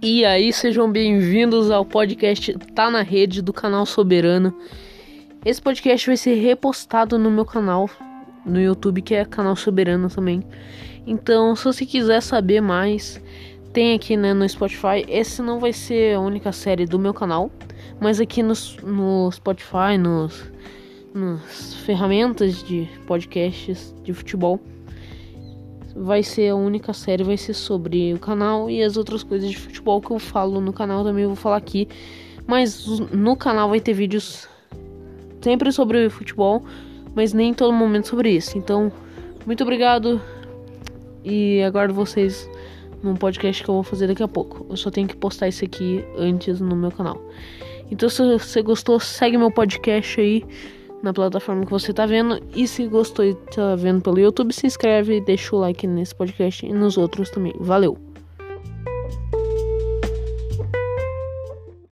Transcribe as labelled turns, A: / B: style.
A: E aí, sejam bem-vindos ao podcast Tá na Rede do canal Soberano. Esse podcast vai ser repostado no meu canal no YouTube, que é canal Soberano também. Então, se você quiser saber mais, tem aqui né, no Spotify. Esse não vai ser a única série do meu canal, mas aqui no, no Spotify, nos, nas ferramentas de podcasts de futebol vai ser a única série, vai ser sobre o canal e as outras coisas de futebol que eu falo no canal também eu vou falar aqui. Mas no canal vai ter vídeos sempre sobre futebol, mas nem todo momento sobre isso. Então, muito obrigado e aguardo vocês num podcast que eu vou fazer daqui a pouco. Eu só tenho que postar isso aqui antes no meu canal. Então, se você gostou, segue meu podcast aí na plataforma que você tá vendo. E se gostou e tá vendo pelo YouTube, se inscreve, deixa o like nesse podcast e nos outros também. Valeu!